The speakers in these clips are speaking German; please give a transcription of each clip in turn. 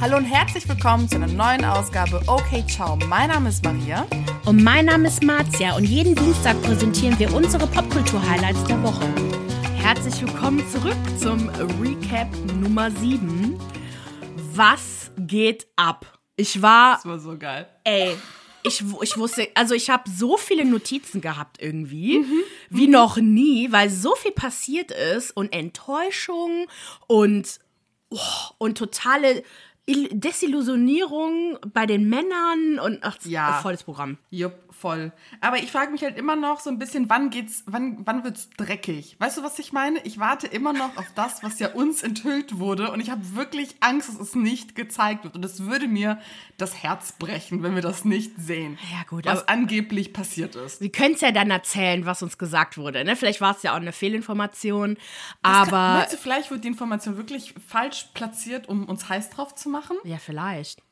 Hallo und herzlich willkommen zu einer neuen Ausgabe Okay Ciao. Mein Name ist Maria. Und mein Name ist Marzia und jeden Dienstag präsentieren wir unsere Popkultur-Highlights der Woche. Herzlich willkommen zurück zum Recap Nummer 7. Was geht ab? Ich war. Das war so geil. Ey, ich, ich wusste, also ich habe so viele Notizen gehabt irgendwie, mhm. wie mhm. noch nie, weil so viel passiert ist und Enttäuschung und, oh, und totale Desillusionierung bei den Männern und ach, ja. volles Programm. Jupp, voll. Aber ich frage mich halt immer noch so ein bisschen, wann geht's, wann, wann wird's dreckig? Weißt du, was ich meine? Ich warte immer noch auf das, was ja uns enthüllt wurde und ich habe wirklich Angst, dass es nicht gezeigt wird und es würde mir das Herz brechen, wenn wir das nicht sehen. Ja, gut. Was angeblich passiert ist. Wir können es ja dann erzählen, was uns gesagt wurde. Ne? Vielleicht war es ja auch eine Fehlinformation, aber. Kann, meinst du, vielleicht wird die Information wirklich falsch platziert, um uns heiß drauf zu machen? machen? Ja, vielleicht.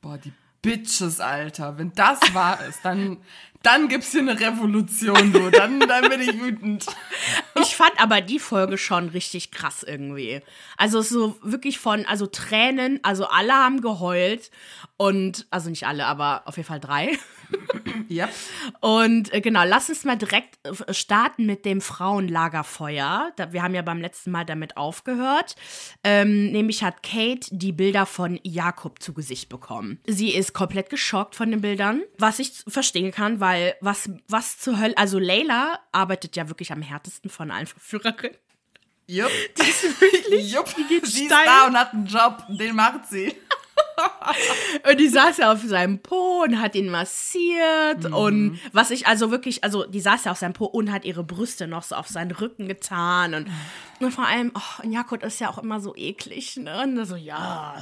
Boah, die Bitches, Alter. Wenn das wahr ist, dann, dann gibt's hier eine Revolution, du. Dann, dann bin ich wütend. Ich fand aber die Folge schon richtig krass irgendwie. Also so wirklich von, also Tränen, also alle haben geheult und, also nicht alle, aber auf jeden Fall drei. Ja. Und äh, genau, lass uns mal direkt äh, starten mit dem Frauenlagerfeuer. Da, wir haben ja beim letzten Mal damit aufgehört. Ähm, nämlich hat Kate die Bilder von Jakob zu Gesicht bekommen. Sie ist komplett geschockt von den Bildern, was ich verstehen kann, weil was, was zur Hölle, also Layla arbeitet ja wirklich am härtesten von allen Verführerinnen. Jupp. Die ist wirklich, Jupp. die geht sie steil. ist da und hat einen Job, den macht sie. und die saß ja auf seinem Po und hat ihn massiert. Mhm. Und was ich also wirklich, also die saß ja auf seinem Po und hat ihre Brüste noch so auf seinen Rücken getan. Und, und vor allem, oh, Jakut ist ja auch immer so eklig, ne? Und so, ja.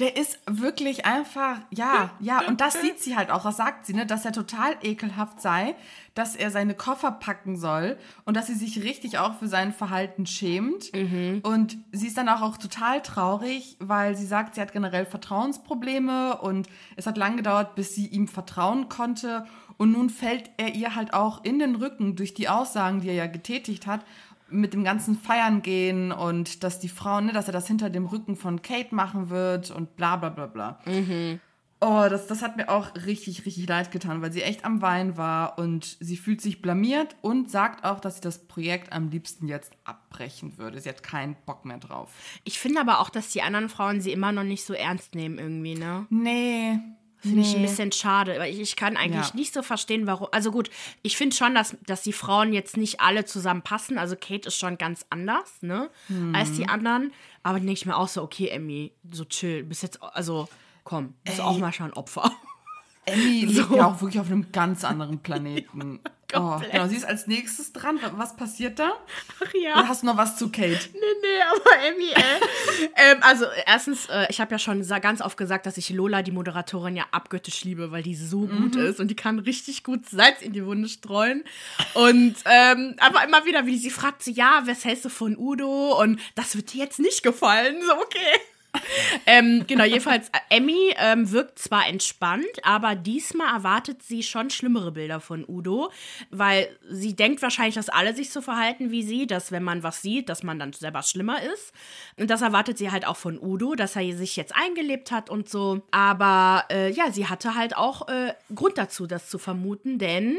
Der ist wirklich einfach, ja, ja. Und das sieht sie halt auch, das sagt sie, ne, dass er total ekelhaft sei, dass er seine Koffer packen soll und dass sie sich richtig auch für sein Verhalten schämt. Mhm. Und sie ist dann auch, auch total traurig, weil sie sagt, sie hat generell Vertrauensprobleme und es hat lange gedauert, bis sie ihm vertrauen konnte. Und nun fällt er ihr halt auch in den Rücken durch die Aussagen, die er ja getätigt hat mit dem ganzen Feiern gehen und dass die Frau, ne, dass er das hinter dem Rücken von Kate machen wird und bla bla bla bla. Mhm. Oh, das, das hat mir auch richtig, richtig leid getan, weil sie echt am Wein war und sie fühlt sich blamiert und sagt auch, dass sie das Projekt am liebsten jetzt abbrechen würde. Sie hat keinen Bock mehr drauf. Ich finde aber auch, dass die anderen Frauen sie immer noch nicht so ernst nehmen irgendwie, ne? Nee, Finde nee. ich ein bisschen schade, weil ich, ich kann eigentlich ja. nicht so verstehen, warum. Also gut, ich finde schon, dass, dass die Frauen jetzt nicht alle zusammenpassen. Also Kate ist schon ganz anders, ne, mhm. als die anderen. Aber denke ich mir auch so, okay, Emmy, so chill. Bis jetzt, also komm, bist Ey. auch mal schon Opfer. Emmy so. lebt ja auch wirklich auf einem ganz anderen Planeten. Oh, genau, sie ist als nächstes dran. Was passiert da? Ach ja. Oder hast du noch was zu Kate? Nee, nee, aber Emmy, äh. ähm, also, erstens, äh, ich habe ja schon ganz oft gesagt, dass ich Lola, die Moderatorin, ja abgöttisch liebe, weil die so mhm. gut ist und die kann richtig gut Salz in die Wunde streuen. Und, ähm, aber immer wieder, wie sie fragt, so, ja, was hältst du von Udo? Und das wird dir jetzt nicht gefallen. So, okay ähm, genau, jedenfalls, äh, Emmy ähm, wirkt zwar entspannt, aber diesmal erwartet sie schon schlimmere Bilder von Udo, weil sie denkt wahrscheinlich, dass alle sich so verhalten wie sie, dass wenn man was sieht, dass man dann selber schlimmer ist. Und das erwartet sie halt auch von Udo, dass er sich jetzt eingelebt hat und so. Aber äh, ja, sie hatte halt auch äh, Grund dazu, das zu vermuten, denn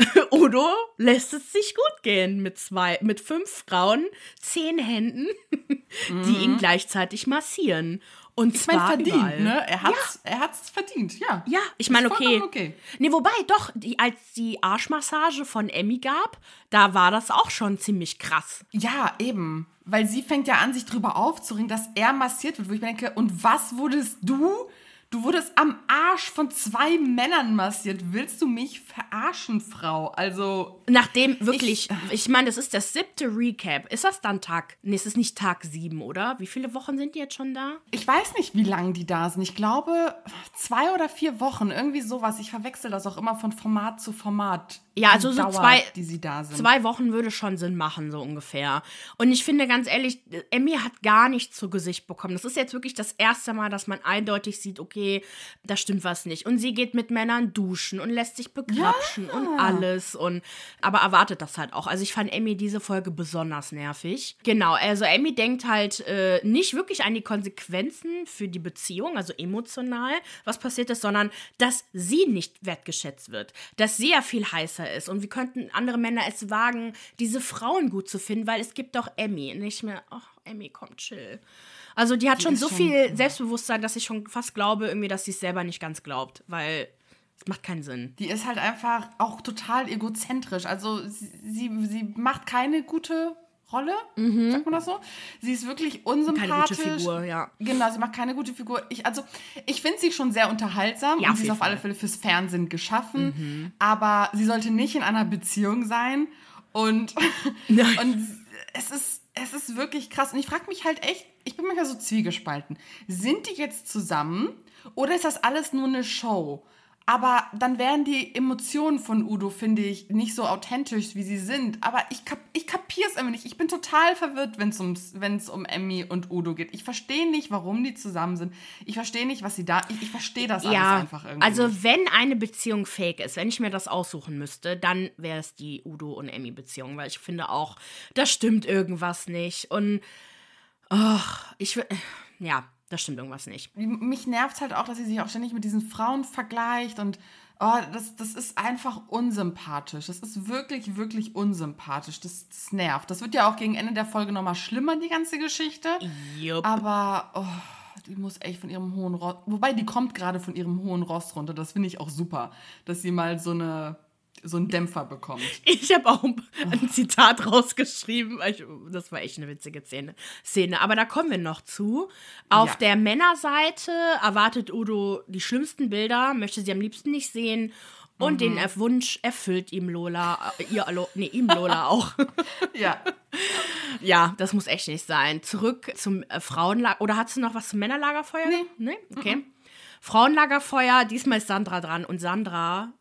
Udo lässt es sich gut gehen mit zwei, mit fünf Frauen, zehn Händen, mhm. die ihn gleichzeitig massieren. Und ich zwar mein, verdient, überall. ne? Er hat's, ja. er hat's verdient, ja. Ja, ich meine, okay. okay. Nee, wobei, doch, die, als die Arschmassage von Emmy gab, da war das auch schon ziemlich krass. Ja, eben. Weil sie fängt ja an, sich drüber aufzuringen, dass er massiert wird, wo ich mir denke, und was wurdest du Du wurdest am Arsch von zwei Männern massiert. Willst du mich verarschen, Frau? Also. Nachdem wirklich, ich, ich meine, das ist der siebte Recap. Ist das dann Tag? Nee, es ist nicht Tag sieben, oder? Wie viele Wochen sind die jetzt schon da? Ich weiß nicht, wie lange die da sind. Ich glaube, zwei oder vier Wochen. Irgendwie sowas. Ich verwechsel das auch immer von Format zu Format. Ja, also so Dauer, zwei, zwei Wochen würde schon Sinn machen, so ungefähr. Und ich finde ganz ehrlich, Emmy hat gar nichts zu Gesicht bekommen. Das ist jetzt wirklich das erste Mal, dass man eindeutig sieht, okay, da stimmt was nicht. Und sie geht mit Männern duschen und lässt sich begrapschen und alles. Und aber erwartet das halt auch. Also ich fand Emmy diese Folge besonders nervig. Genau, also Emmy denkt halt äh, nicht wirklich an die Konsequenzen für die Beziehung, also emotional, was passiert ist, sondern dass sie nicht wertgeschätzt wird, dass sie ja viel heißer ist und wie könnten andere Männer es wagen, diese Frauen gut zu finden, weil es gibt doch Emmy. Ich mir, ach, Emmy, komm, chill. Also die hat Die schon so schon- viel Selbstbewusstsein, dass ich schon fast glaube, irgendwie, dass sie es selber nicht ganz glaubt, weil es macht keinen Sinn. Die ist halt einfach auch total egozentrisch. Also sie, sie, sie macht keine gute Rolle, sagt man das so? Sie ist wirklich unsympathisch. Mhm. Figur, ja. Genau, sie macht keine gute Figur. Ich, also, ich finde sie schon sehr unterhaltsam Ja, und sie ist auf alle. Mhm. Fälle fürs Fernsehen geschaffen. Aber sie sollte nicht in einer Beziehung sein. Und, Nein. und es ist, es ist wirklich krass. Und ich frage mich halt echt, ich bin manchmal so zwiegespalten. Sind die jetzt zusammen oder ist das alles nur eine Show? Aber dann wären die Emotionen von Udo, finde ich, nicht so authentisch, wie sie sind. Aber ich, kap ich kapiere es immer nicht. Ich bin total verwirrt, wenn es um Emmy und Udo geht. Ich verstehe nicht, warum die zusammen sind. Ich verstehe nicht, was sie da. Ich, ich verstehe das alles Ja, einfach irgendwie. also wenn eine Beziehung fake ist, wenn ich mir das aussuchen müsste, dann wäre es die Udo und Emmy Beziehung, weil ich finde auch, da stimmt irgendwas nicht und ach, ich will- ja, da stimmt irgendwas nicht. mich nervt halt auch, dass sie sich auch ständig mit diesen Frauen vergleicht und oh, das, das ist einfach unsympathisch. Das ist wirklich, wirklich unsympathisch. Das, das nervt. Das wird ja auch gegen Ende der Folge nochmal schlimmer, die ganze Geschichte. Jupp. Aber oh, die muss echt von ihrem hohen Ross. Wobei die kommt gerade von ihrem hohen Ross runter. Das finde ich auch super, dass sie mal so eine so einen Dämpfer bekommt. Ich habe auch ein Zitat rausgeschrieben, ich, das war echt eine witzige Szene. Szene. Aber da kommen wir noch zu. Auf Ja. der Männerseite erwartet Udo die schlimmsten Bilder, möchte sie am liebsten nicht sehen. Und den Er- Wunsch erfüllt ihm Lola, äh, ihr, nee, ihm Lola auch. Ja. Ja, das muss echt nicht sein. Zurück zum äh, Frauenlager. Oder hast du noch was zum Männerlagerfeuer? Nee. Nee? Okay. Frauenlagerfeuer, diesmal ist Sandra dran. Und Sandra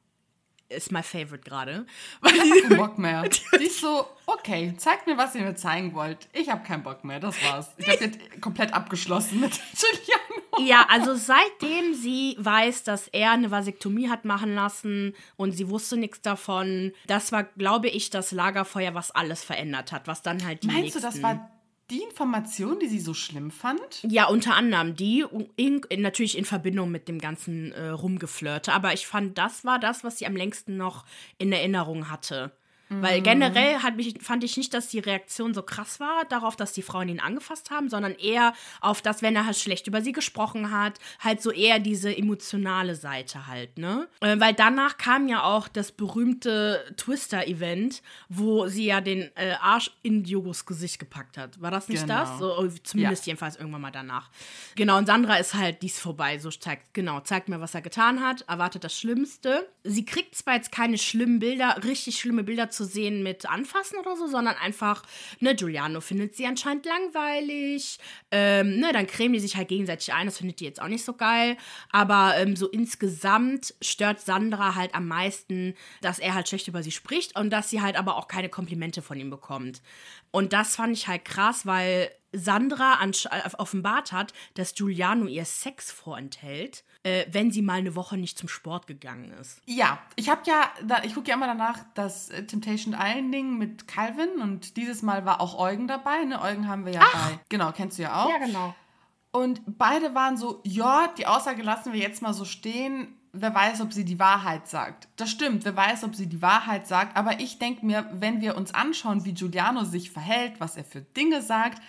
ist my favorite gerade. Weil Ich hab keinen Bock mehr. Die ist so, okay, zeigt mir, was ihr mir zeigen wollt. Ich habe keinen Bock mehr, das war's. Ich die hat komplett abgeschlossen mit Giuliano. ja, also seitdem sie weiß, dass er eine Vasektomie hat machen lassen und sie wusste nichts davon, das war, glaube ich, das Lagerfeuer, was alles verändert hat. Was dann halt die Meinst nächsten du, das war die Information, die sie so schlimm fand? Ja, unter anderem die, in, in, natürlich in Verbindung mit dem ganzen äh, Rumgeflirte. Aber ich fand, das war das, was sie am längsten noch in Erinnerung hatte. Weil generell hat mich, fand ich nicht, dass die Reaktion so krass war darauf, dass die Frauen ihn angefasst haben, sondern eher auf das, wenn er halt schlecht über sie gesprochen hat, halt so eher diese emotionale Seite halt, ne? Äh, weil danach kam ja auch das berühmte Twister-Event, wo sie ja den äh, Arsch in Diogos Gesicht gepackt hat. War das nicht Genau. das? So, oh, zumindest Ja. jedenfalls irgendwann mal danach. Genau, und Sandra ist halt, die ist vorbei, so zeigt, genau, zeigt mir, was er getan hat, erwartet das Schlimmste. Sie kriegt zwar jetzt keine schlimmen Bilder, richtig schlimme Bilder zu sehen mit Anfassen oder so, sondern einfach, ne, Giuliano findet sie anscheinend langweilig, ähm, ne, dann cremen die sich halt gegenseitig ein, das findet die jetzt auch nicht so geil, aber ähm, so insgesamt stört Sandra halt am meisten, dass er halt schlecht über sie spricht und dass sie halt aber auch keine Komplimente von ihm bekommt. Und das fand ich halt krass, weil Sandra äh, offenbart hat, dass Giuliano ihr Sex vorenthält, äh, wenn sie mal eine Woche nicht zum Sport gegangen ist. Ja, ich habe ja, da, ich gucke ja immer danach das äh, Temptation Island Ding mit Calvin und dieses Mal war auch Eugen dabei. Ne? Eugen haben wir ja bei. Genau, kennst du ja auch. genau. Und beide waren so, ja, die Aussage lassen wir jetzt mal so stehen. Wer weiß, ob sie die Wahrheit sagt. Das stimmt, wer weiß, ob sie die Wahrheit sagt. Aber ich denke mir, wenn wir uns anschauen, wie Giuliano sich verhält, was er für Dinge sagt,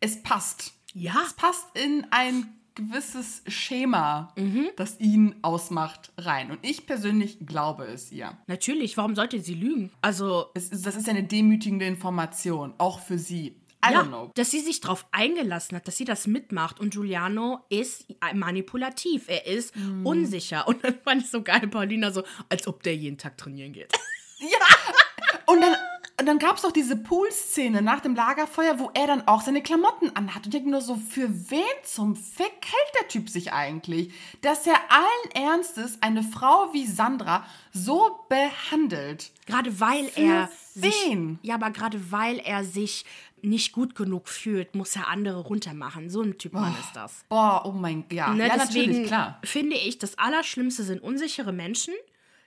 es passt. Ja. Es passt in ein gewisses Schema, Mhm. das ihn ausmacht, rein. Und ich persönlich glaube es ihr. Natürlich, warum sollte sie lügen? Also, ist, das ist ja eine demütigende Information, auch für sie. I ja, don't know. dass sie sich darauf eingelassen hat, dass sie das mitmacht. Und Giuliano ist manipulativ, er ist Mhm. unsicher. Und dann fand ich so geil, Paulina, so, als ob der jeden Tag trainieren geht. Und dann, Und dann gab es doch diese Pool-Szene nach dem Lagerfeuer, wo er dann auch seine Klamotten anhat. Und ich denke nur so, für wen zum Fick hält der Typ sich eigentlich? Dass er allen Ernstes eine Frau wie Sandra so behandelt. Gerade weil er sich, wen? ja, aber gerade weil er sich nicht gut genug fühlt, muss er andere runtermachen. So ein Typ Mann ist das. Boah, oh mein Gott. Ja, Ne, ja deswegen natürlich, klar. finde ich, das Allerschlimmste sind unsichere Menschen.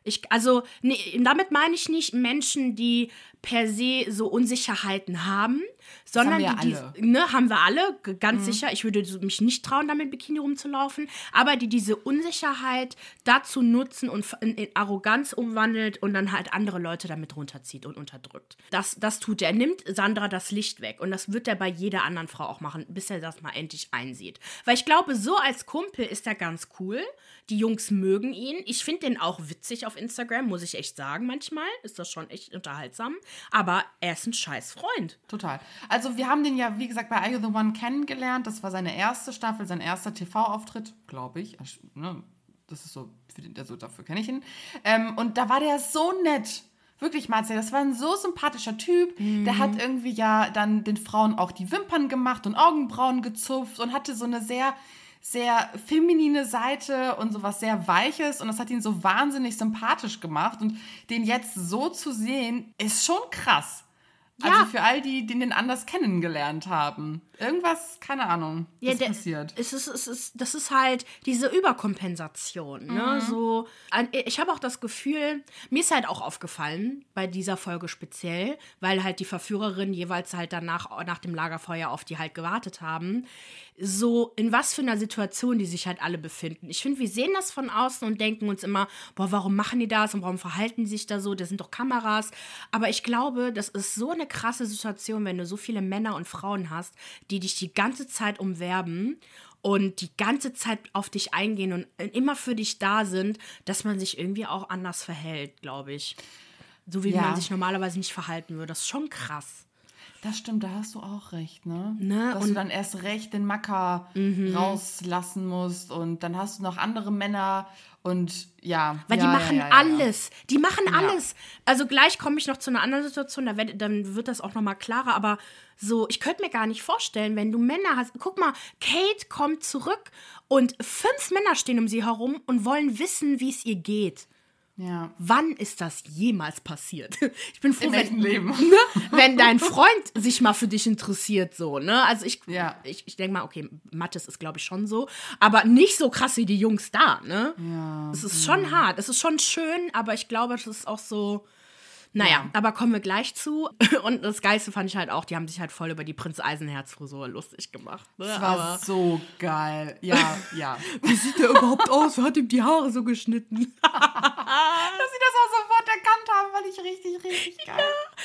Ich, also, nee, damit meine ich nicht Menschen, die per se so Unsicherheiten haben, sondern haben wir die, alle. die ne, haben wir alle, ganz sicher. Ich würde mich nicht trauen, damit Bikini rumzulaufen, aber die diese Unsicherheit dazu nutzen und in, in Arroganz umwandelt und dann halt andere Leute damit runterzieht und unterdrückt. Das, das tut er. Er nimmt Sandra das Licht weg und das wird er bei jeder anderen Frau auch machen, bis er das mal endlich einsieht. Weil ich glaube, so als Kumpel ist er ganz cool. Die Jungs mögen ihn. Ich finde den auch witzig auf Instagram, muss ich echt sagen. Manchmal ist das schon echt unterhaltsam. Aber er ist ein scheiß Freund. Total. Also wir haben den ja, wie gesagt, bei Are You The One kennengelernt. Das war seine erste Staffel, sein erster TV-Auftritt, glaube ich. Ne? Das ist so, für den, also dafür kenne ich ihn. Ähm, und da war der so nett. Wirklich, Marcel, das war ein so sympathischer Typ. Der hat irgendwie ja dann den Frauen auch die Wimpern gemacht und Augenbrauen gezupft und hatte so eine sehr, sehr feminine Seite und sowas sehr Weiches. Und das hat ihn so wahnsinnig sympathisch gemacht. Und den jetzt so zu sehen, ist schon krass. Ja. Also für all die, die den anders kennengelernt haben. Irgendwas, keine Ahnung, ist der- passiert. Es ist, es ist, das ist halt diese Überkompensation. Ne? So, ein- ich habe auch das Gefühl, mir ist halt auch aufgefallen, bei dieser Folge speziell, weil halt die Verführerinnen jeweils halt danach, nach dem Lagerfeuer auf die halt gewartet haben, so in was für einer Situation die sich halt alle befinden. Ich finde, wir sehen das von außen und denken uns immer, boah, warum machen die das und warum verhalten die sich da so? Das sind doch Kameras. Aber ich glaube, das ist so eine krasse Situation, wenn du so viele Männer und Frauen hast, die dich die ganze Zeit umwerben und die ganze Zeit auf dich eingehen und immer für dich da sind, dass man sich irgendwie auch anders verhält, glaube ich. So wie Ja. man sich normalerweise nicht verhalten würde. Das ist schon krass. Das stimmt, da hast du auch recht, ne? Ne, Dass und- du dann erst recht den Macker rauslassen musst und dann hast du noch andere Männer und ja. Weil ja, die machen ja, ja, alles. Die machen alles. Also gleich komme ich noch zu einer anderen Situation, da werd, dann wird das auch noch mal klarer. Aber so, ich könnte mir gar nicht vorstellen, wenn du Männer hast. Guck mal, Kate kommt zurück und fünf Männer stehen um sie herum und wollen wissen, wie es ihr geht. Ja. Wann ist das jemals passiert? Ich bin froh, Im wenn, Leben. ne, wenn dein Freund sich mal für dich interessiert, so, ne? Also ich, Ja. ich, ich denke mal, okay, Mattes ist, glaube ich, schon so, aber nicht so krass wie die Jungs da, ne? Ja. Es ist schon hart, es ist schon schön, aber ich glaube, es ist auch so. Naja, aber kommen wir gleich zu. Und das Geilste fand ich halt auch, die haben sich halt voll über die Prinz Eisenherz-Frisur lustig gemacht. Ne? Das war so geil. Ja, ja. wie sieht der überhaupt aus? Wer hat ihm die Haare so geschnitten? Dass sie das auch sofort erkannt haben, fand ich richtig, richtig geil.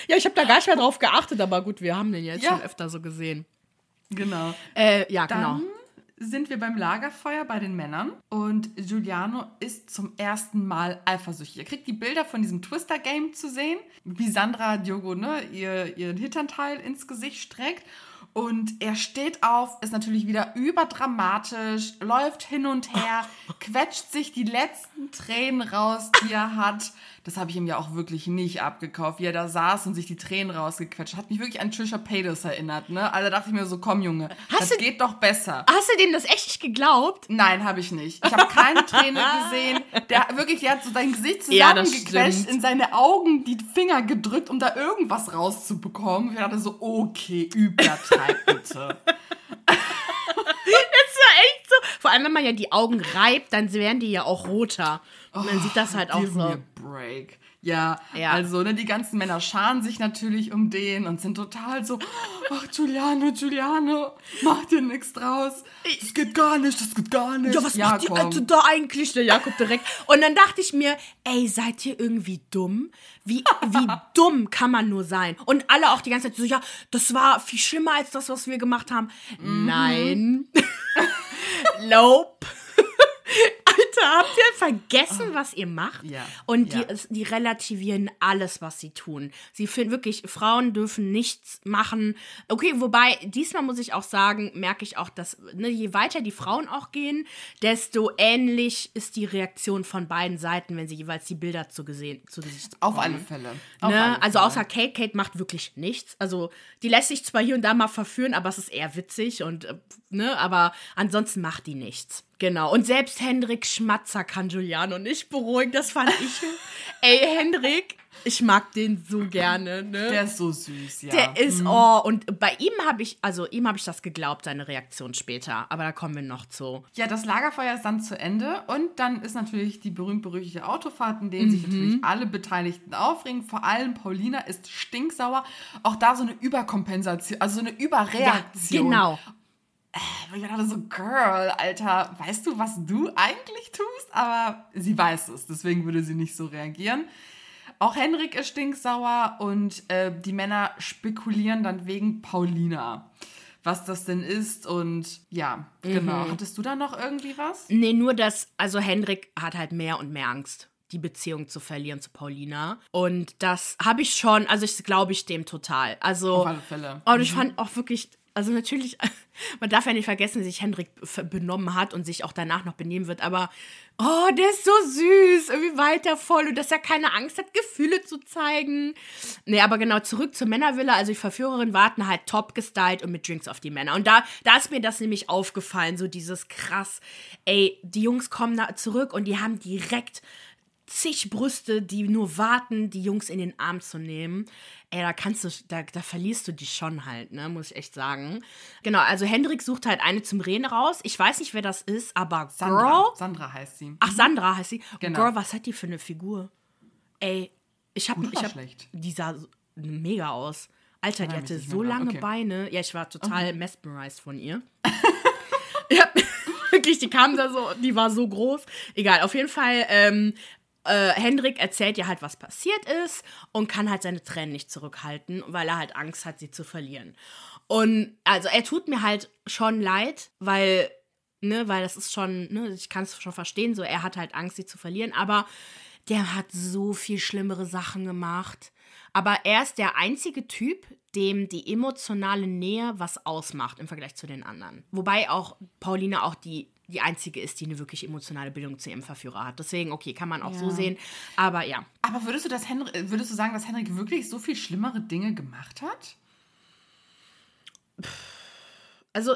Ja, ich habe da gar nicht mehr drauf geachtet, aber gut, wir haben den jetzt Ja. schon öfter so gesehen. Genau. Äh, ja, Dann genau. Sind wir beim Lagerfeuer bei den Männern und Giuliano ist zum ersten Mal eifersüchtig. Er kriegt die Bilder von diesem Twister-Game zu sehen, wie Sandra Diogo ne, ihr, ihren Hinternteil ins Gesicht streckt. Und er steht auf, ist natürlich wieder überdramatisch, läuft hin und her, quetscht sich die letzten Tränen raus, die er hat. Das habe ich ihm ja auch wirklich nicht abgekauft, wie er da saß und sich die Tränen rausgequetscht hat. Mich wirklich an Trisha Paytas erinnert, ne? Also da dachte ich mir so, komm Junge, Hast das du- geht doch besser. Hast du dem das echt nicht geglaubt? Nein, habe ich nicht. Ich habe keine Träne gesehen. Der wirklich, der hat so sein Gesicht Ja, zusammengequetscht, stimmt. in seine Augen die Finger gedrückt, um da irgendwas rauszubekommen. Ich dachte so, okay, übertreib bitte. Das war echt so. Vor allem, wenn man ja die Augen reibt, dann werden die ja auch roter. Und dann sieht das halt auch so. break. Ja, Ja. also ne, die ganzen Männer scharen sich natürlich um den und sind total so, ach Giuliano, Giuliano, mach dir nichts draus. Das geht gar nicht, das geht gar nicht. Ja, was macht die. Alte da eigentlich? Der Jakob direkt. Und dann dachte ich mir, ey, seid ihr irgendwie dumm? Wie, wie dumm kann man nur sein? Und alle auch die ganze Zeit so, ja, das war viel schlimmer als das, was wir gemacht haben. Mhm. Nein. nope. Alter, habt ihr vergessen, was ihr macht? Ja, Und die, ja. die relativieren alles, was sie tun. Sie finden wirklich, Frauen dürfen nichts machen. Okay, wobei, diesmal muss ich auch sagen, merke ich auch, dass ne, je weiter die Frauen auch gehen, desto ähnlich ist die Reaktion von beiden Seiten, wenn sie jeweils die Bilder zu, gesehen, zu Gesicht Auf bekommen. alle Fälle. Auf Ne? alle Also außer Kate, Kate macht wirklich nichts. Also die lässt sich zwar hier und da mal verführen, aber es ist eher witzig und äh, ne, aber ansonsten macht die nichts. Genau. Und selbst Hendrik Schmatzer kann Giuliano nicht beruhigen. Das fand ich. Ey, Hendrik, ich mag den so gerne, ne? Der ist so süß, ja. Der ist, oh, und bei ihm habe ich, also ihm habe ich das geglaubt, seine Reaktion später. Aber da kommen wir noch zu. Ja, das Lagerfeuer ist dann zu Ende und dann ist natürlich die berühmt-berüchtigte Autofahrt, in denen sich natürlich alle Beteiligten aufregen. Vor allem Paulina ist stinksauer. Auch da so eine Überkompensation, also so eine Überreaktion. genau. Ich dachte so, Girl, Alter, weißt du, was du eigentlich tust? Aber sie weiß es, deswegen würde sie nicht so reagieren. Auch Henrik ist stinksauer und äh, die Männer spekulieren dann wegen Paulina, was das denn ist. Und ja, genau. Hattest du da noch irgendwie was? Nee, nur dass, also Hendrik hat halt mehr und mehr Angst, die Beziehung zu verlieren zu Paulina. Und das habe ich schon, also ich glaube ich dem total. Also, Auf alle Fälle. Und ich fand auch wirklich, also natürlich, man darf ja nicht vergessen, wie sich Hendrik benommen hat und sich auch danach noch benehmen wird, aber oh, der ist so süß, irgendwie weiter voll und dass er keine Angst hat, Gefühle zu zeigen. Nee, aber genau, zurück zur Männervilla, also die Verführerinnen warten halt top gestylt und mit Drinks auf die Männer. Und da, da ist mir das nämlich aufgefallen, so dieses krass, ey, die Jungs kommen zurück und die haben direkt zig Brüste, die nur warten, die Jungs in den Arm zu nehmen. Ey, da kannst du, da, da verlierst du dich schon halt, ne, muss ich echt sagen. Genau, also Hendrik sucht halt eine zum Reden raus. Ich weiß nicht, wer das ist, aber Sandra. Girl. Sandra heißt sie. Ach, Sandra heißt sie. Genau. Girl, was hat die für eine Figur? Ey, ich hab, Gut ich hab, schlecht? die sah mega aus. Alter, die Erinnere mich hatte so lange Okay. Beine. Ja, ich war total mesmerized von ihr. ja, wirklich, die kam da so, die war so groß. Egal, auf jeden Fall, ähm, äh, Hendrik erzählt ihr halt, was passiert ist und kann halt seine Tränen nicht zurückhalten, weil er halt Angst hat, sie zu verlieren. Und also er tut mir halt schon leid, weil, ne, weil das ist schon, ne, ich kann es schon verstehen, so er hat halt Angst, sie zu verlieren, aber der hat so viel schlimmere Sachen gemacht. Aber er ist der einzige Typ, dem die emotionale Nähe was ausmacht im Vergleich zu den anderen. Wobei auch Pauline auch die, die einzige ist, die eine wirklich emotionale Bindung zu ihrem Verführer hat. Deswegen, okay, kann man auch so Ja. sehen. Aber ja. Aber würdest du, das Henrik, würdest du sagen, dass Henrik wirklich so viel schlimmere Dinge gemacht hat? Also,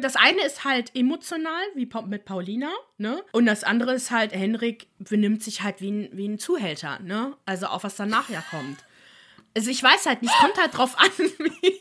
das eine ist halt emotional, wie mit Paulina, ne? Und das andere ist halt, Henrik benimmt sich halt wie ein, wie ein Zuhälter, ne? Also auch was danach ja kommt. Also ich weiß halt nicht, es kommt halt drauf an, wie,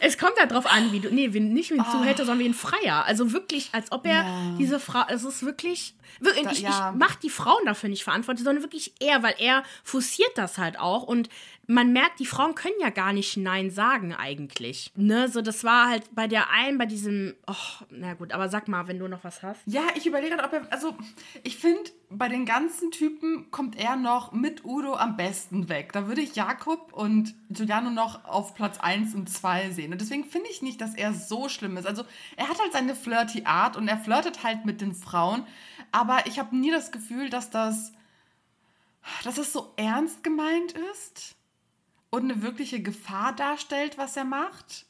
es kommt halt drauf an, wie du, nee, nicht wie ein Zuhälter, sondern wie ein Freier. Also wirklich, als ob er Ja. diese Frau, es ist wirklich, wirklich Da- ich, ja. ich mach die Frauen dafür nicht verantwortlich, sondern wirklich er, weil er forciert das halt auch und man merkt, die Frauen können ja gar nicht Nein sagen eigentlich. Ne, so das war halt bei der einen, bei diesem, oh, na gut, aber sag mal, wenn du noch was hast. Ja, ich überlege gerade, ob er. Also, ich finde, bei den ganzen Typen kommt er noch mit Udo am besten weg. Da würde ich Jakob und Giuliano noch auf Platz 1 und 2 sehen. Und deswegen finde ich nicht, dass er so schlimm ist. Also, er hat halt seine flirty Art und er flirtet halt mit den Frauen. Aber ich habe nie das Gefühl, dass das. dass es so ernst gemeint ist und eine wirkliche Gefahr darstellt, was er macht.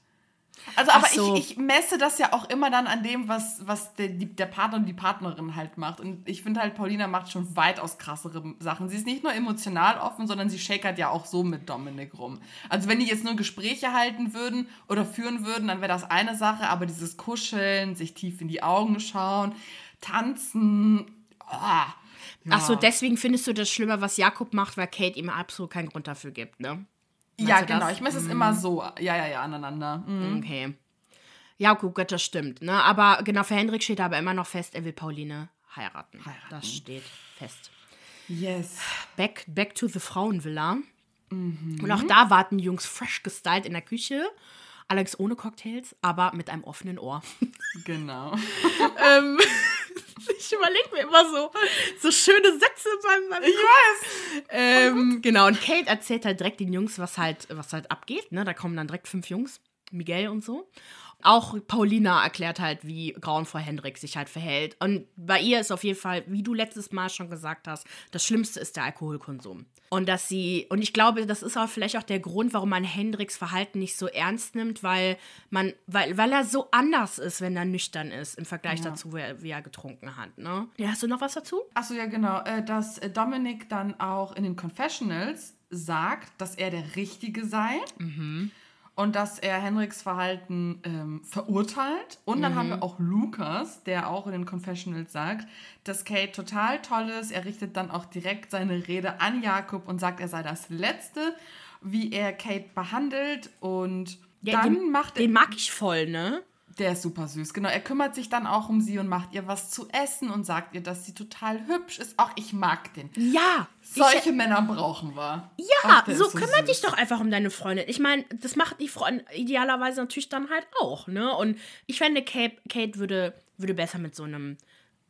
Also, aber so. ich, ich messe das ja auch immer dann an dem, was, was der, der Partner und die Partnerin halt macht. Und ich finde halt, Paulina macht schon weitaus krassere Sachen. Sie ist nicht nur emotional offen, sondern sie shakert ja auch so mit Dominik rum. Also wenn die jetzt nur Gespräche halten würden oder führen würden, dann wäre das eine Sache. Aber dieses Kuscheln, sich tief in die Augen schauen, tanzen, oh, Ach so, deswegen findest du das schlimmer, was Jakob macht, weil Kate ihm absolut keinen Grund dafür gibt, ne? Ja, Meinst genau. das? Ich messe es immer so. Ja, ja, ja, aneinander. Mhm. Okay. Ja, gut, Gott, das stimmt. Ne? Aber genau, für Hendrik steht aber immer noch fest, er will Pauline heiraten. Heiraten. Das steht fest. Yes. Back, back to the Frauenvilla. Mhm. Und auch da warten Jungs fresh gestylt in der Küche. Allerdings ohne Cocktails, aber mit einem offenen Ohr. Genau. ähm, ich überlege mir immer so, so schöne Sätze beim, beim Ich weiß. Ähm, genau, und Kate erzählt halt direkt den Jungs, was halt, was halt abgeht. Ne? Da kommen dann direkt fünf Jungs. Miguel und so. Auch Paulina erklärt halt, wie grauenvoll Hendrik sich halt verhält. Und bei ihr ist auf jeden Fall, wie du letztes Mal schon gesagt hast, das Schlimmste ist der Alkoholkonsum. Und dass sie, und ich glaube, das ist auch vielleicht auch der Grund, warum man Hendriks Verhalten nicht so ernst nimmt, weil man, weil, weil er so anders ist, wenn er nüchtern ist, im Vergleich Ja. dazu, wie er, wie er getrunken hat. Ne? Ja, hast du noch was dazu? Achso, ja, genau. Äh, dass äh, Dominik dann auch in den Confessionals sagt, dass er der Richtige sei. Und dass er Henriks Verhalten ähm, verurteilt. Und dann haben wir auch Lukas, der auch in den Confessionals sagt, dass Kate total toll ist. Er richtet dann auch direkt seine Rede an Jakob und sagt, er sei das Letzte, wie er Kate behandelt. Und Ja, dann den, macht er. Den mag ich voll, ne? Der ist super süß, genau. Er kümmert sich dann auch um sie und macht ihr was zu essen und sagt ihr, dass sie total hübsch ist. Auch ich mag den. Ja. Solche Männer brauchen wir. Ja, Ach, so ist kümmere dich doch einfach um deine Freundin. Ich meine, das macht die Freundin idealerweise natürlich dann halt auch, ne? Und ich fände, Kate, Kate würde, würde besser mit so einem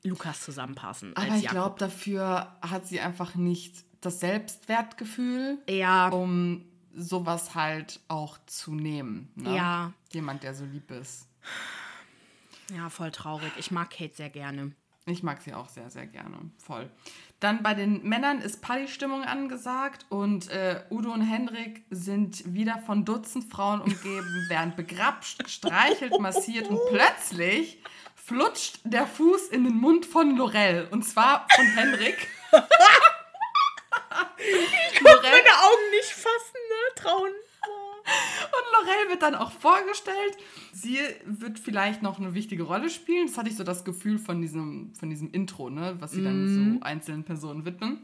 Lukas zusammenpassen. Aber ich glaube, dafür hat sie einfach nicht das Selbstwertgefühl, Ja, um sowas halt auch zu nehmen. Ne? Ja. Jemand, der so lieb ist. Ja, voll traurig. Ich mag Kate sehr gerne. Ich mag sie auch sehr, sehr gerne. Voll. Dann bei den Männern ist Partystimmung angesagt und äh, Udo und Hendrik sind wieder von Dutzend Frauen umgeben, werden begrapscht, gestreichelt, massiert und plötzlich flutscht der Fuß in den Mund von Lorel. Und zwar von Hendrik. Lorel Meine Augen nicht fassen, ne? Trauen. Und Lorel wird dann auch vorgestellt. Sie wird vielleicht noch eine wichtige Rolle spielen. Das hatte ich so das Gefühl von diesem, von diesem Intro, ne? was sie dann so einzelnen Personen widmen.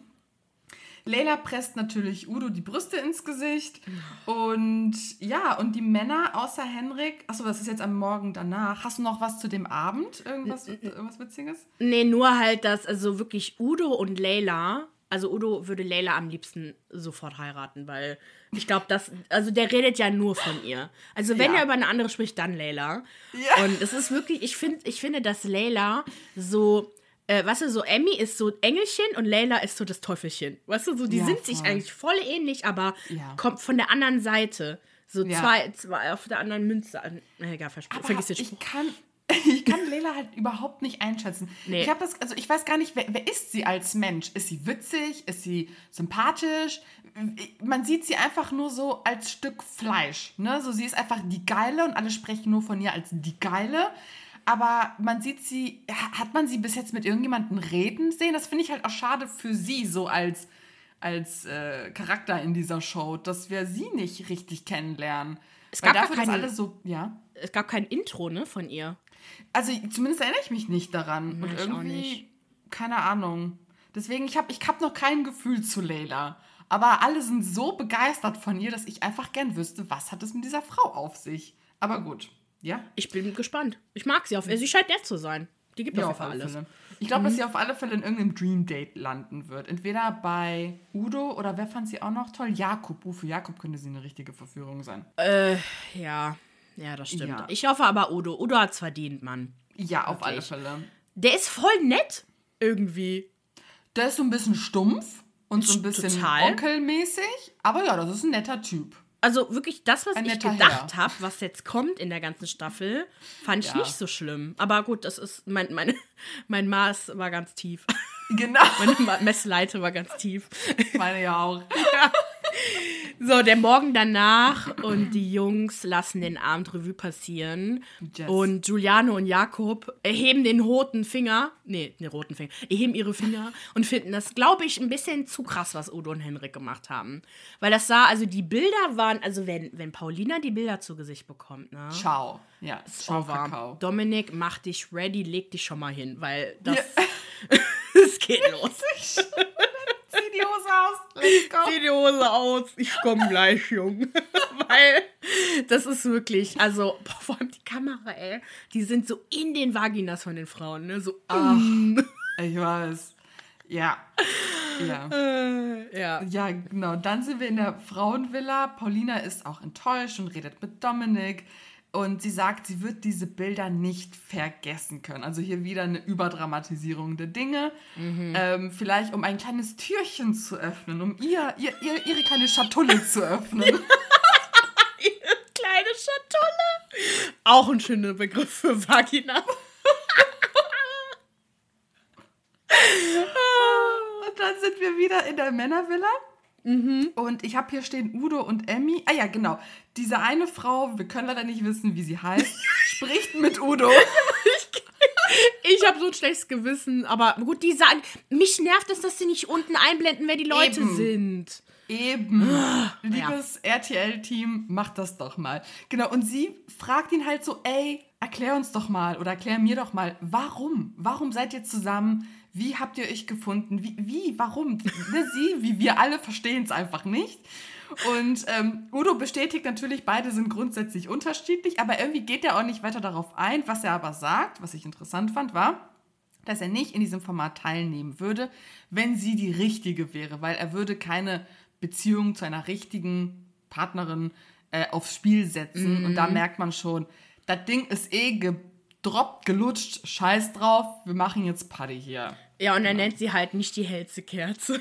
Leila presst natürlich Udo die Brüste ins Gesicht. Und ja, und die Männer außer Henrik. Achso, das ist jetzt am Morgen danach. Hast du noch was zu dem Abend? Irgendwas, irgendwas Witziges? Nee, nur halt, dass also wirklich Udo und Leila, also Udo würde Leila am liebsten sofort heiraten, weil ich glaube, das, also der redet ja nur von ihr. Also wenn Ja. er über eine andere spricht, dann Leila. Ja. Und es ist wirklich, ich finde, ich finde, dass Leila so, äh, weißt du, so Emmy ist so Engelchen und Leila ist so das Teufelchen. Weißt du, so die Ja, sind sich voll. eigentlich voll ähnlich, aber kommt von der anderen Seite. So zwei, zwei auf der anderen Münze. Äh, Egal, vergiss den ich Spruch. kann, ich kann Leila halt überhaupt nicht einschätzen. Nee. Ich habe das, also ich weiß gar nicht, wer, wer ist sie als Mensch? Ist sie witzig? Ist sie sympathisch? Man sieht sie einfach nur so als Stück Fleisch. Ne? So, sie ist einfach die Geile und alle sprechen nur von ihr als die Geile. Aber man sieht sie, hat man sie bis jetzt mit irgendjemandem reden sehen? Das finde ich halt auch schade für sie, so als, als äh, Charakter in dieser Show, dass wir sie nicht richtig kennenlernen. Es Weil gab dafür, keine- alle so, ja. Es gab kein Intro, ne, von ihr. Also zumindest erinnere ich mich nicht daran. Nee, und irgendwie, nicht. keine Ahnung. Deswegen, ich habe ich hab noch kein Gefühl zu Leila. Aber alle sind so begeistert von ihr, dass ich einfach gern wüsste, was hat es mit dieser Frau auf sich. Aber gut, ja. Ich bin gespannt. Ich mag sie auf. Sie scheint nett zu sein. Die gibt Ja, auf alle alles. Fälle. Ich glaube, dass sie auf alle Fälle in irgendeinem Dream Date landen wird. Entweder bei Udo oder wer fand sie auch noch toll? Jakob. Uh, für Jakob könnte sie eine richtige Verführung sein. Äh, ja. Ja, das stimmt. Ja. Ich hoffe aber Udo. Udo hat's verdient, Mann. Ja, auf alle Wirklich. Fälle. Der ist voll nett. Irgendwie. Der ist so ein bisschen stumpf und so ein bisschen Total. onkelmäßig. Aber ja, das ist ein netter Typ. Also wirklich das, was Ein ich gedacht habe, was jetzt kommt in der ganzen Staffel, fand ich Ja. nicht so schlimm. Aber gut, das ist mein, meine, mein Maß war ganz tief. Genau. Meine Messleite war ganz tief. Meine ja auch. So, der Morgen danach und die Jungs lassen den Abend Revue passieren. Yes. Und Giuliano und Jakob erheben den roten Finger. Nee, den roten Finger. Erheben ihre Finger und finden das, glaube ich, ein bisschen zu krass, was Udo und Henrik gemacht haben. Weil das sah, also die Bilder waren, also wenn, wenn Paulina die Bilder zu Gesicht bekommt, ne? Ciao. Ja, ciao. Kakao. Dominik, mach dich ready, leg dich schon mal hin, weil das, es geht los. Zieh die Hose aus. Let's go. Zieh die Hose aus, ich komm gleich, Jung. Weil das ist wirklich, also, boah, vor allem die Kamera, ey, die sind so in den Vaginas von den Frauen, ne? So, mm. Ich weiß. Ja. Ja. äh, ja. Ja, genau. Dann sind wir in der Frauenvilla. Paulina ist auch enttäuscht und redet mit Dominik. Und sie sagt, sie wird diese Bilder nicht vergessen können. Also hier wieder eine Überdramatisierung der Dinge. Ähm, vielleicht um ein kleines Türchen zu öffnen, um ihr, ihr, ihr ihre kleine Schatulle zu öffnen. Kleine Schatulle. Auch ein schöner Begriff für Vagina. Und dann sind wir wieder in der Männervilla. Und ich habe hier stehen Udo und Emmy. Ah ja, genau. Diese eine Frau, wir können leider nicht wissen, wie sie heißt, spricht mit Udo. Ich habe so ein schlechtes Gewissen, aber gut, die sagen, mich nervt es, dass sie nicht unten einblenden, wer die Leute Eben. sind. Eben. Liebes RTL-Team, macht das doch mal. Genau, und sie fragt ihn halt so, ey, erklär uns doch mal oder erklär mir doch mal, warum? Warum seid ihr zusammen? Wie habt ihr euch gefunden? Wie, wie warum? Ne, sie, wie wir alle, verstehen es einfach nicht. Und ähm, Udo bestätigt natürlich, beide sind grundsätzlich unterschiedlich, aber irgendwie geht er auch nicht weiter darauf ein. Was er aber sagt, was ich interessant fand, war, dass er nicht in diesem Format teilnehmen würde, wenn sie die richtige wäre, weil er würde keine Beziehung zu einer richtigen Partnerin äh, aufs Spiel setzen. Und da merkt man schon, das Ding ist eh gedroppt, gelutscht, scheiß drauf, wir machen jetzt Party hier. Ja, und er nennt sie halt nicht die hellste Kerze.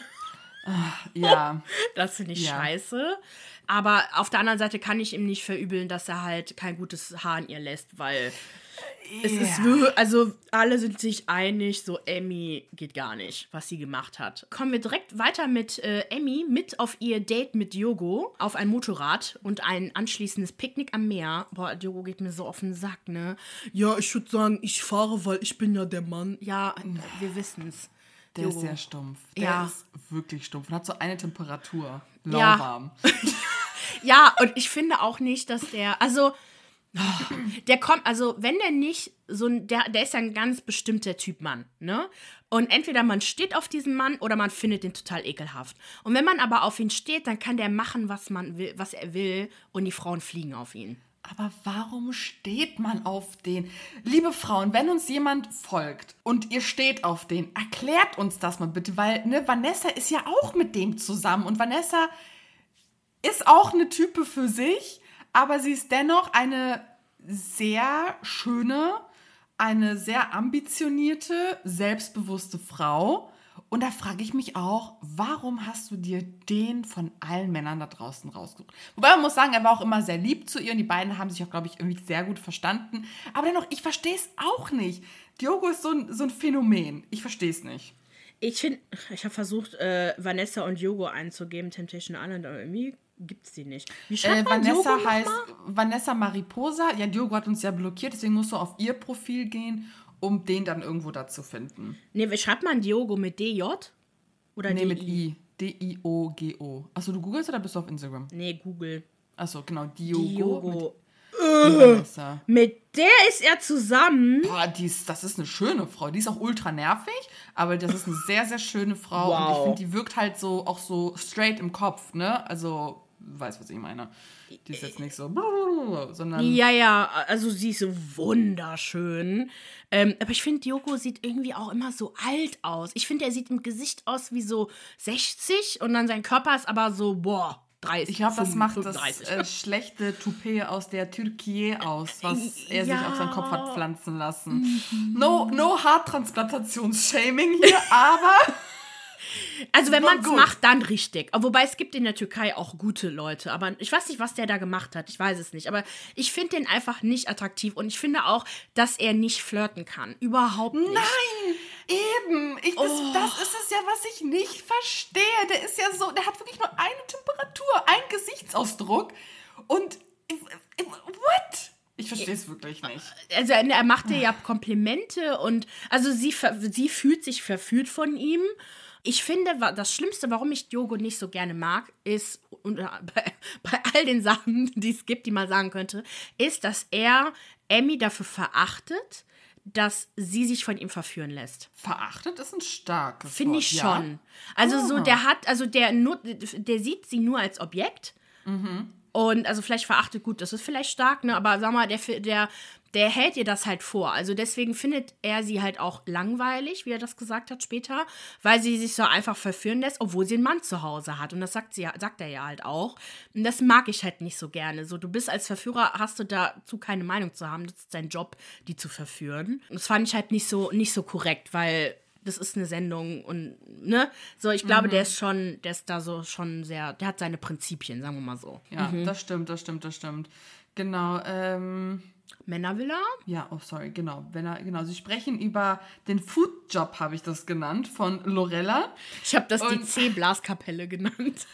Ja, Das finde ich Ja. scheiße. Aber auf der anderen Seite kann ich ihm nicht verübeln, dass er halt kein gutes Haar an ihr lässt, weil es ist Ja. wirklich, also alle sind sich einig, so Emmy geht gar nicht, was sie gemacht hat. Kommen wir direkt weiter mit äh, Emmy mit auf ihr Date mit Diogo auf ein Motorrad und ein anschließendes Picknick am Meer. Boah, Diogo geht mir so auf den Sack, ne? Ja, ich würde sagen, ich fahre, weil ich bin ja der Mann. Ja, wir wissen's. Der ist Diogo. sehr stumpf. Der Ja. ist wirklich stumpf und hat so eine Temperatur. Ja. Lauwarm. Ja, und ich finde auch nicht, dass der, also, der kommt, also, wenn der nicht so ein, der, der ist ja ein ganz bestimmter Typ Mann, ne? Und entweder man steht auf diesen Mann oder man findet den total ekelhaft. Und wenn man aber auf ihn steht, dann kann der machen, was man will, was er will, und die Frauen fliegen auf ihn. Aber warum steht man auf den? Liebe Frauen, wenn uns jemand folgt und ihr steht auf den, erklärt uns das mal bitte, weil ne, Vanessa ist ja auch mit dem zusammen und Vanessa ist auch eine Type für sich, aber sie ist dennoch eine sehr schöne, eine sehr ambitionierte, selbstbewusste Frau. Und da frage ich mich auch, warum hast du dir den von allen Männern da draußen rausgesucht? Wobei man muss sagen, er war auch immer sehr lieb zu ihr und die beiden haben sich auch, glaube ich, irgendwie sehr gut verstanden. Aber dennoch, ich verstehe es auch nicht. Diogo ist so ein, so ein Phänomen. Ich verstehe es nicht. Ich finde, ich habe versucht, äh, Vanessa und Diogo einzugeben, Temptation Island, aber irgendwie gibt's die nicht. Wie Äh, Vanessa heißt? Vanessa Mariposa. Ja, Diogo hat uns ja blockiert, deswegen musst du auf ihr Profil gehen, um den dann irgendwo da zu finden. Nee, wie schreibt man Diogo mit DJ? Oder Nee, mit DI? I. D-I-O-G-O. Achso, du googelst oder bist du auf Instagram? Nee, Google. Achso, genau. Diogo. Diogo. Mit Vanessa. Mit der ist er zusammen. Boah, die ist, das ist eine schöne Frau. Die ist auch ultra nervig, aber das ist eine sehr, sehr schöne Frau. Und ich Wow. finde, die wirkt halt so auch so straight im Kopf, ne? Also, du weißt, was ich meine. Die ist jetzt nicht so, sondern. Ja, ja, also sie ist so wunderschön. Ähm, aber ich finde, Diogo sieht irgendwie auch immer so alt aus. Ich finde, er sieht im Gesicht aus wie so 60 und dann sein Körper ist aber so, boah, 30. Ich glaube, das macht das 35. äh, schlechte Toupet aus der Türkei aus, was er sich Ja. auf seinen Kopf hat pflanzen lassen. No, no Haartransplantationsshaming hier, aber Also wenn man es macht, dann richtig. Wobei es gibt in der Türkei auch gute Leute. Aber ich weiß nicht, was der da gemacht hat. Ich weiß es nicht. Aber ich finde den einfach nicht attraktiv. Und ich finde auch, dass er nicht flirten kann. Überhaupt nicht. nein, eben. Ich, das, Oh. das ist es ja, was ich nicht verstehe. Der ist ja so, der hat wirklich nur eine Temperatur, einen Gesichtsausdruck und what? Ich verstehe es wirklich nicht. Also er macht ihr ja Komplimente und also sie, sie fühlt sich verführt von ihm. Ich finde, das Schlimmste, warum ich Diogo nicht so gerne mag, ist, und äh, bei, bei all den Sachen, die es gibt, die man sagen könnte, ist, dass er Emmy dafür verachtet, dass sie sich von ihm verführen lässt. Verachtet ist ein starkes Finde Wort, ich ja. schon. Also so, der hat, also der, nur, der sieht sie nur als Objekt. Und also vielleicht verachtet, gut, das ist vielleicht stark, ne? Aber sag mal, der, der, der hält ihr das halt vor. Also deswegen findet er sie halt auch langweilig, wie er das gesagt hat später, weil sie sich so einfach verführen lässt, obwohl sie einen Mann zu Hause hat. Und das sagt sie, sagt er ja halt auch. Und das mag ich halt nicht so gerne. So, du bist als Verführer, hast du dazu keine Meinung zu haben. Das ist dein Job, die zu verführen. Und das fand ich halt nicht so, nicht so korrekt, weil das ist eine Sendung und ne, so ich glaube, der ist schon, der ist da so schon sehr, der hat seine Prinzipien, sagen wir mal so. Ja, das stimmt, das stimmt, das stimmt. Genau. Ähm, Männervilla? Ja, oh sorry, genau. Wenn er, genau. Sie sprechen über den Foodjob, habe ich das genannt, von Lorella. Ich habe das die Und- C-Blaskapelle genannt.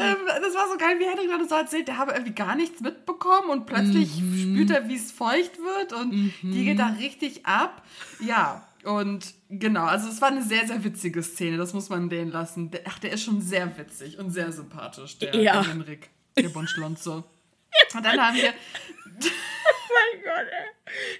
Ähm, das war so geil, wie Henrik gerade so erzählt, der habe irgendwie gar nichts mitbekommen und plötzlich spürt er, wie es feucht wird und die geht da richtig ab. Ja, und genau, also es war eine sehr, sehr witzige Szene, das muss man denen lassen. Ach, der ist schon sehr witzig und sehr sympathisch, der, Ja. der Henrik, der Bonschlonzo. Und dann haben wir, mein Gott,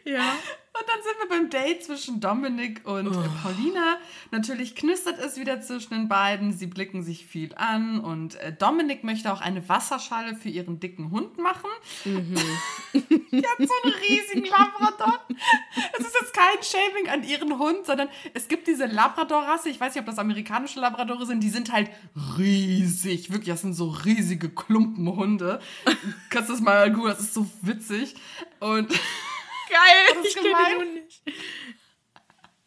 ey. Ja. Und dann sind wir beim Date zwischen Dominik und äh, Paulina. Natürlich knistert es wieder zwischen den beiden. Sie blicken sich viel an und äh, Dominik möchte auch eine Wasserschale für ihren dicken Hund machen. Die hat so einen riesigen Labrador. Es ist jetzt kein Shaming an ihren Hund, sondern es gibt diese Labrador-Rasse. Ich weiß nicht, ob das amerikanische Labradore sind. Die sind halt riesig. Wirklich, das sind so riesige Klumpenhunde. Kannst du das mal googeln? Das ist so witzig. Und Geil, Das ist ich kenne den Hund nicht.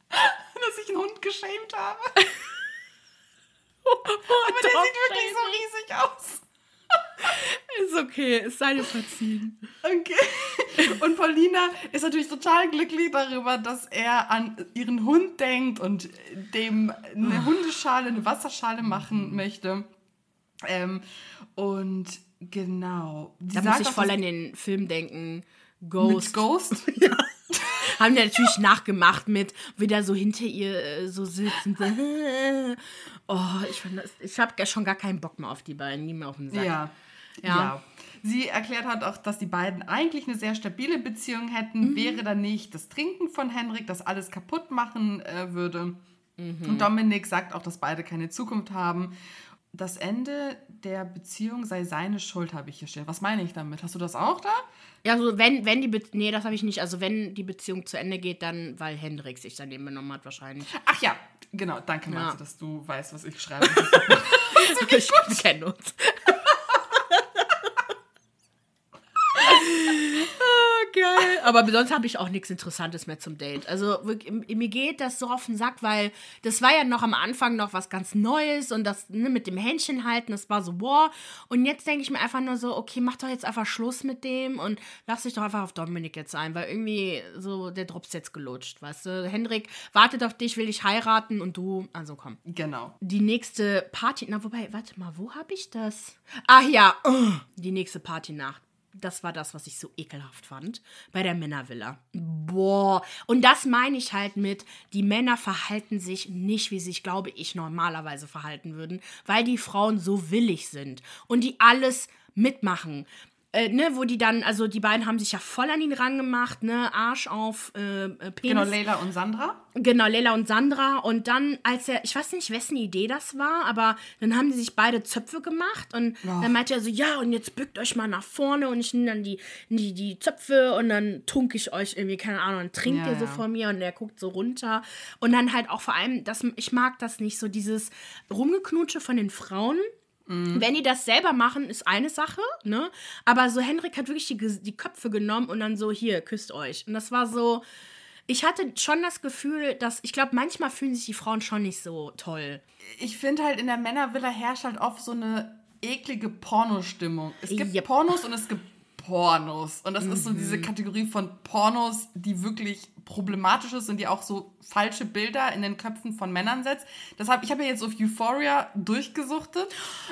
dass ich einen Hund geschämt habe. Aber Aber der sieht wirklich so riesig aus. Ist okay, es sei dir verziehen. Okay. Und Paulina ist natürlich total glücklich darüber, dass er an ihren Hund denkt und dem eine Hundeschale, eine Wasserschale machen möchte. Ähm, und genau. Sie Da muss ich voll an den Film denken. Mit Ghost. Ghost. Haben die natürlich nachgemacht mit, wie der so hinter ihr äh, so so. Oh, ich, ich habe schon gar keinen Bock mehr auf die beiden, nie mehr auf den Sack. Ja. Ja. ja. Sie erklärt hat auch, dass die beiden eigentlich eine sehr stabile Beziehung hätten, wäre dann nicht das Trinken von Henrik, das alles kaputt machen äh, würde. Und Dominik sagt auch, dass beide keine Zukunft haben. Das Ende der Beziehung sei seine Schuld, habe ich hier stehen. Was meine ich damit? Hast du das auch da? Ja, also wenn, wenn die Be nee, das habe ich nicht. Also wenn die Beziehung zu Ende geht, dann, weil Hendrik sich daneben benommen hat, wahrscheinlich. Ach ja, genau. Danke, Ja. Dass du weißt, was ich schreibe. ich, wir kennen uns. Ah, geil. Aber sonst habe ich auch nichts Interessantes mehr zum Date. Also mir geht das so auf den Sack, weil das war ja noch am Anfang noch was ganz Neues und das ne, mit dem Händchen halten, das war so, boah. Und jetzt denke ich mir einfach nur so, okay, mach doch jetzt einfach Schluss mit dem und lass dich doch einfach auf Dominik jetzt ein, weil irgendwie so der Drops jetzt gelutscht, weißt du. Hendrik wartet auf dich, will dich heiraten und du, also komm genau. die nächste Party. Na, wobei, warte mal, wo habe ich das? Ach ja, oh, die nächste Partynacht. Das war das, was ich so ekelhaft fand. Bei der Männervilla. Boah. Und das meine ich halt mit, die Männer verhalten sich nicht, wie sich, glaube ich, normalerweise verhalten würden, weil die Frauen so willig sind und die alles mitmachen. Äh, ne, wo die dann, also die beiden haben sich ja voll an ihn rangemacht, ne, Arsch auf äh, äh, Penis. Genau, Leila und Sandra. Genau, Leila und Sandra. Und dann, als er, ich weiß nicht, wessen Idee das war, aber dann haben die sich beide Zöpfe gemacht und dann meinte er so, ja, und jetzt bückt euch mal nach vorne und ich nehme dann die, die, die Zöpfe und dann tunke ich euch irgendwie, keine Ahnung, dann trinkt Ja, ihr so ja. vor mir und der guckt so runter. Und dann halt auch vor allem, das, ich mag das nicht, so dieses Rumgeknutsche von den Frauen. Wenn die das selber machen, ist eine Sache, ne? Aber so Henrik hat wirklich die, die Köpfe genommen und dann so, hier, küsst euch. Und das war so, ich hatte schon das Gefühl, dass, ich glaube, manchmal fühlen sich die Frauen schon nicht so toll. Ich finde halt, in der Männervilla herrscht halt oft so eine eklige Pornostimmung. Es gibt Yep. Pornos und es gibt Pornos. Und das ist so Mhm. diese Kategorie von Pornos, die wirklich problematisch ist und die auch so falsche Bilder in den Köpfen von Männern setzt. Deshalb, ich habe ja jetzt auf Euphoria durchgesuchtet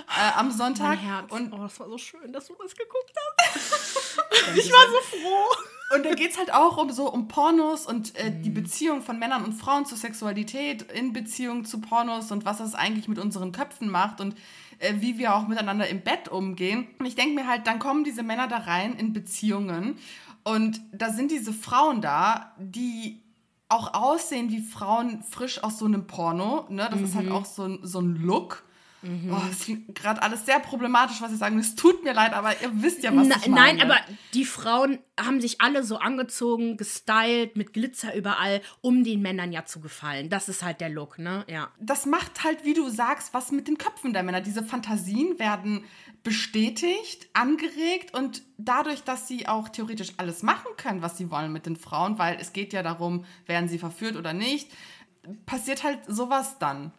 äh, am Sonntag. Mein Herz. Und oh, das war so schön, dass du das geguckt hast. ich war so froh. Und da geht es halt auch um so um Pornos und äh, die Beziehung von Männern und Frauen zur Sexualität in Beziehung zu Pornos und was das eigentlich mit unseren Köpfen macht und äh, wie wir auch miteinander im Bett umgehen. Und ich denke mir halt, dann kommen diese Männer da rein in Beziehungen und da sind diese Frauen da, die auch aussehen wie Frauen frisch aus so einem Porno. Ne? Das ist halt auch so so ein Look. Oh, das klingt gerade alles sehr problematisch, was ich sagen. Es tut mir leid, aber ihr wisst ja, was Na, ich meine. nein, aber die Frauen haben sich alle so angezogen, gestylt, mit Glitzer überall, um den Männern ja zu gefallen. Das ist halt der Look, ne? Ja. das macht halt, wie du sagst, was mit den Köpfen der Männer. Diese Fantasien werden bestätigt, angeregt und dadurch, dass sie auch theoretisch alles machen können, was sie wollen mit den Frauen, weil es geht ja darum, werden sie verführt oder nicht, passiert halt sowas dann.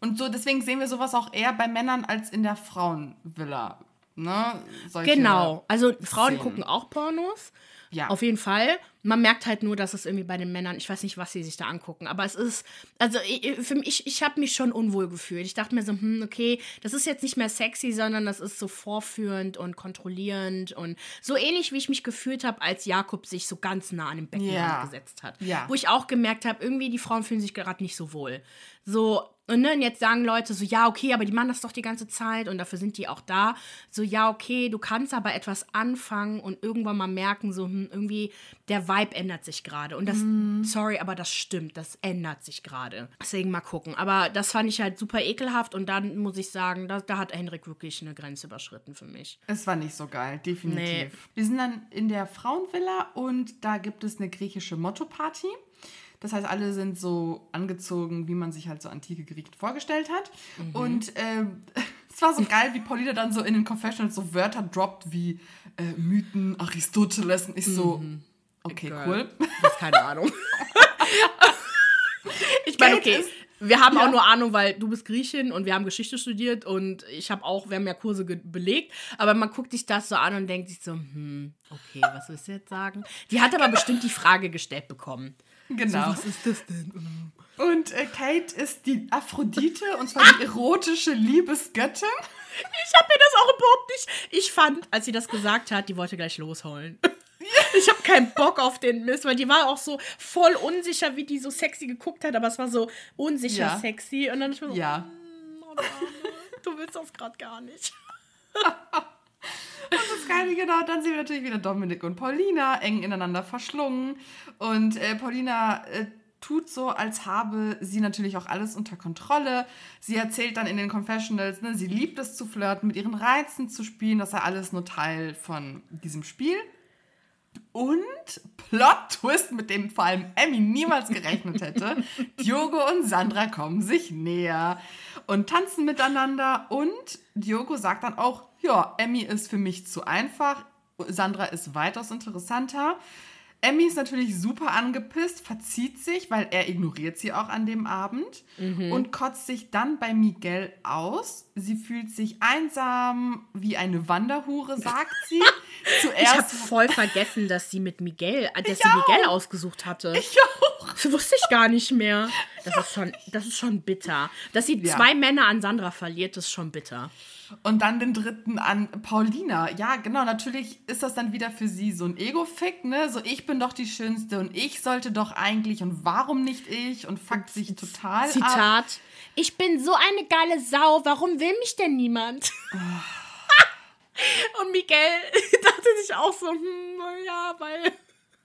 Und so deswegen sehen wir sowas auch eher bei Männern als in der Frauenvilla. ne? Solche Genau. Also Frauen Szenen. gucken auch Pornos. Ja. Auf jeden Fall. Man merkt halt nur, dass es irgendwie bei den Männern, ich weiß nicht, was sie sich da angucken, aber es ist, also ich, für mich, ich habe mich schon unwohl gefühlt. Ich dachte mir so, hm, okay, das ist jetzt nicht mehr sexy, sondern das ist so vorführend und kontrollierend und so ähnlich, wie ich mich gefühlt habe, als Jakob sich so ganz nah an den Beckenrand Ja. gesetzt hat. Ja. Wo ich auch gemerkt habe, irgendwie die Frauen fühlen sich gerade nicht so wohl. So, und, ne, und jetzt sagen Leute so, ja, okay, aber die machen das doch die ganze Zeit und dafür sind die auch da. So, ja, okay, du kannst aber etwas anfangen und irgendwann mal merken, so, hm, irgendwie, der Vibe ändert sich gerade. Und das, sorry, aber das stimmt, das ändert sich gerade. Deswegen mal gucken. Aber das fand ich halt super ekelhaft und dann muss ich sagen, da, da hat Henrik wirklich eine Grenze überschritten für mich. Es war nicht so geil, definitiv. Nee. Wir sind dann in der Frauenvilla und da gibt es eine griechische Motto-Party. Das heißt, alle sind so angezogen, wie man sich halt so antike Griechen vorgestellt hat. Mhm. Und ähm, es war so geil, wie Paulina dann so in den Confessionals so Wörter droppt wie äh, Mythen, Aristoteles. Und ich so, okay, Mhm. Girl. cool. Das ist keine Ahnung. ich meine, okay. Wir haben Ja. auch nur Ahnung, weil du bist Griechin und wir haben Geschichte studiert und ich habe auch, wir haben ja Kurse belegt, aber man guckt sich das so an und denkt sich so, hm, okay, was willst du jetzt sagen? Die hat aber bestimmt die Frage gestellt bekommen. Genau. So, was ist das denn? Und äh, Kate ist die Aphrodite, und zwar die erotische Liebesgöttin. Ich habe mir das auch überhaupt nicht. Ich fand, als sie das gesagt hat, die wollte gleich losheulen. Ich habe keinen Bock auf den Mist, weil die war auch so voll unsicher, wie die so sexy geguckt hat, aber es war so unsicher Ja. sexy. Und dann ich mir so, Ja. oh, Arme, du willst das gerade gar nicht. Das Geile, genau. Dann sehen wir natürlich wieder Dominik und Paulina eng ineinander verschlungen. Und äh, Paulina äh, tut so, als habe sie natürlich auch alles unter Kontrolle. Sie erzählt dann in den Confessionals, ne, sie liebt es zu flirten, mit ihren Reizen zu spielen. Das sei alles nur Teil von diesem Spiel. Und Plot-Twist, mit dem vor allem Emmy niemals gerechnet hätte. Diogo und Sandra kommen sich näher und tanzen miteinander. Und Diogo sagt dann auch, ja, Emmy ist für mich zu einfach. Sandra ist weitaus interessanter. Emmy ist natürlich super angepisst, verzieht sich, weil er ignoriert sie auch an dem Abend und kotzt sich dann bei Miguel aus. Sie fühlt sich einsam wie eine Wanderhure, sagt sie. Ich habe Zuerst voll vergessen, dass sie mit Miguel, äh, dass Ich sie Miguel ausgesucht hatte. ich auch. Das wusste ich gar nicht mehr. Das ist schon, das ist schon bitter. Dass sie Ja. zwei Männer an Sandra verliert, ist schon bitter. Und dann den dritten an Paulina. Ja, genau, natürlich ist das dann wieder für sie so ein Ego-Fick, ne? So, ich bin doch die Schönste und ich sollte doch eigentlich und warum nicht ich? Und fuckt sich total ab. Zitat. Ich bin so eine geile Sau, warum will mich denn niemand? Und Miguel dachte sich auch so, hm, ja, weil,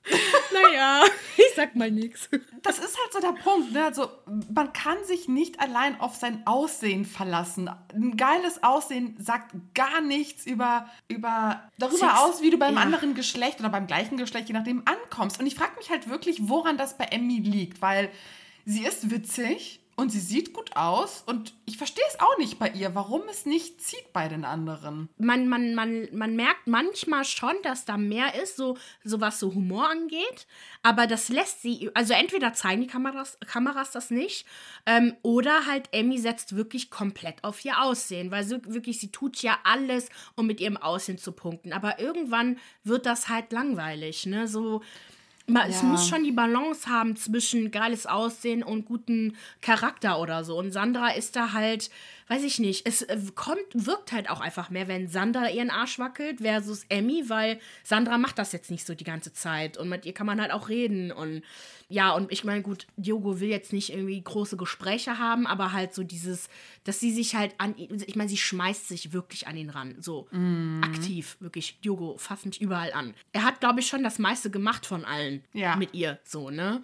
naja, ich sag mal nichts. Das ist halt so der Punkt, ne? Also, man kann sich nicht allein auf sein Aussehen verlassen. Ein geiles Aussehen sagt gar nichts über, über darüber Sex- aus, wie du beim ja. anderen Geschlecht oder beim gleichen Geschlecht, je nachdem, ankommst. Und ich frage mich halt wirklich, woran das bei Emmy liegt, weil sie ist witzig und sie sieht gut aus und ich verstehe es auch nicht bei ihr, warum es nicht zieht bei den anderen. Man, man, man, man merkt manchmal schon, dass da mehr ist, so, so was so Humor angeht. Aber das lässt sie, also entweder zeigen die Kameras, Kameras das nicht, ähm, oder halt Emmy setzt wirklich komplett auf ihr Aussehen, weil sie wirklich, sie tut ja alles, um mit ihrem Aussehen zu punkten. Aber irgendwann wird das halt langweilig, ne? So. Es Ja. muss schon die Balance haben zwischen geiles Aussehen und guten Charakter oder so. Und Sandra ist da halt, weiß ich nicht, es äh, kommt, wirkt halt auch einfach mehr, wenn Sandra ihren Arsch wackelt versus Emmy, weil Sandra macht das jetzt nicht so die ganze Zeit und mit ihr kann man halt auch reden und ja, und ich meine, gut, Diogo will jetzt nicht irgendwie große Gespräche haben, aber halt so dieses, dass sie sich halt an, ich meine, sie schmeißt sich wirklich an ihn ran, so aktiv, wirklich, Diogo fasst mich überall an. Er hat, glaube ich, schon das meiste gemacht von allen Ja. mit ihr, so, ne?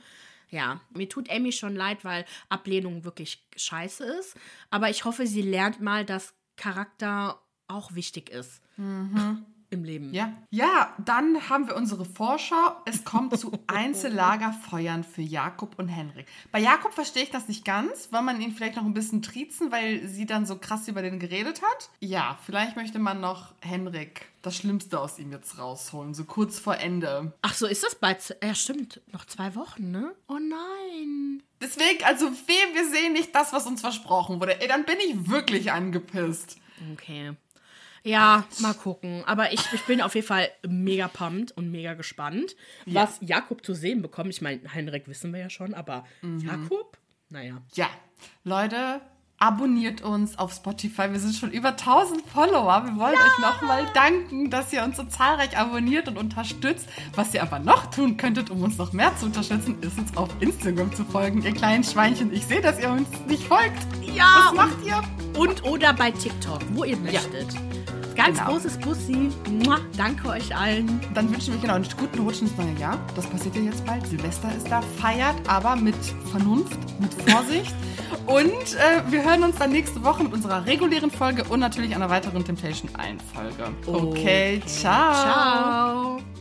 Ja, mir tut Amy schon leid, weil Ablehnung wirklich scheiße ist. Aber ich hoffe, sie lernt mal, dass Charakter auch wichtig ist im Leben. Ja. Ja, dann haben wir unsere Vorschau. Es kommt zu Einzellagerfeuern für Jakob und Henrik. Bei Jakob verstehe ich das nicht ganz. Wollen man ihn vielleicht noch ein bisschen triezen, weil sie dann so krass über den geredet hat? Ja, vielleicht möchte man noch Henrik das Schlimmste aus ihm jetzt rausholen, so kurz vor Ende. Ach so, ist das bald? Ja, stimmt. Noch zwei Wochen, ne? Oh nein. Deswegen, also weh, wir sehen nicht das, was uns versprochen wurde. Ey, dann bin ich wirklich angepisst. Okay. Ja, mal gucken. Aber ich, ich bin auf jeden Fall mega pumped und mega gespannt, Ja. was Jakob zu sehen bekommt. Ich meine, Henrik wissen wir ja schon, aber Mhm. Jakob? Naja. Ja, Leute, abonniert uns auf Spotify. Wir sind schon über 1000 Follower. Wir wollen euch nochmal danken, dass ihr uns so zahlreich abonniert und unterstützt. Was ihr aber noch tun könntet, um uns noch mehr zu unterstützen, ist uns auf Instagram zu folgen, ihr kleinen Schweinchen. Ich sehe, dass ihr uns nicht folgt. Ja, Was macht ihr? Und oder bei TikTok, wo ihr möchtet. Ganz Genau. großes Bussi. Mua, danke euch allen. Dann wünschen wir euch genau einen guten Rutsch ins neue Jahr. Das passiert ja jetzt bald. Silvester ist da. Feiert, aber mit Vernunft, mit Vorsicht. und äh, wir hören uns dann nächste Woche mit unserer regulären Folge und natürlich einer weiteren Temptation 1 Folge. Okay, ciao. Ciao.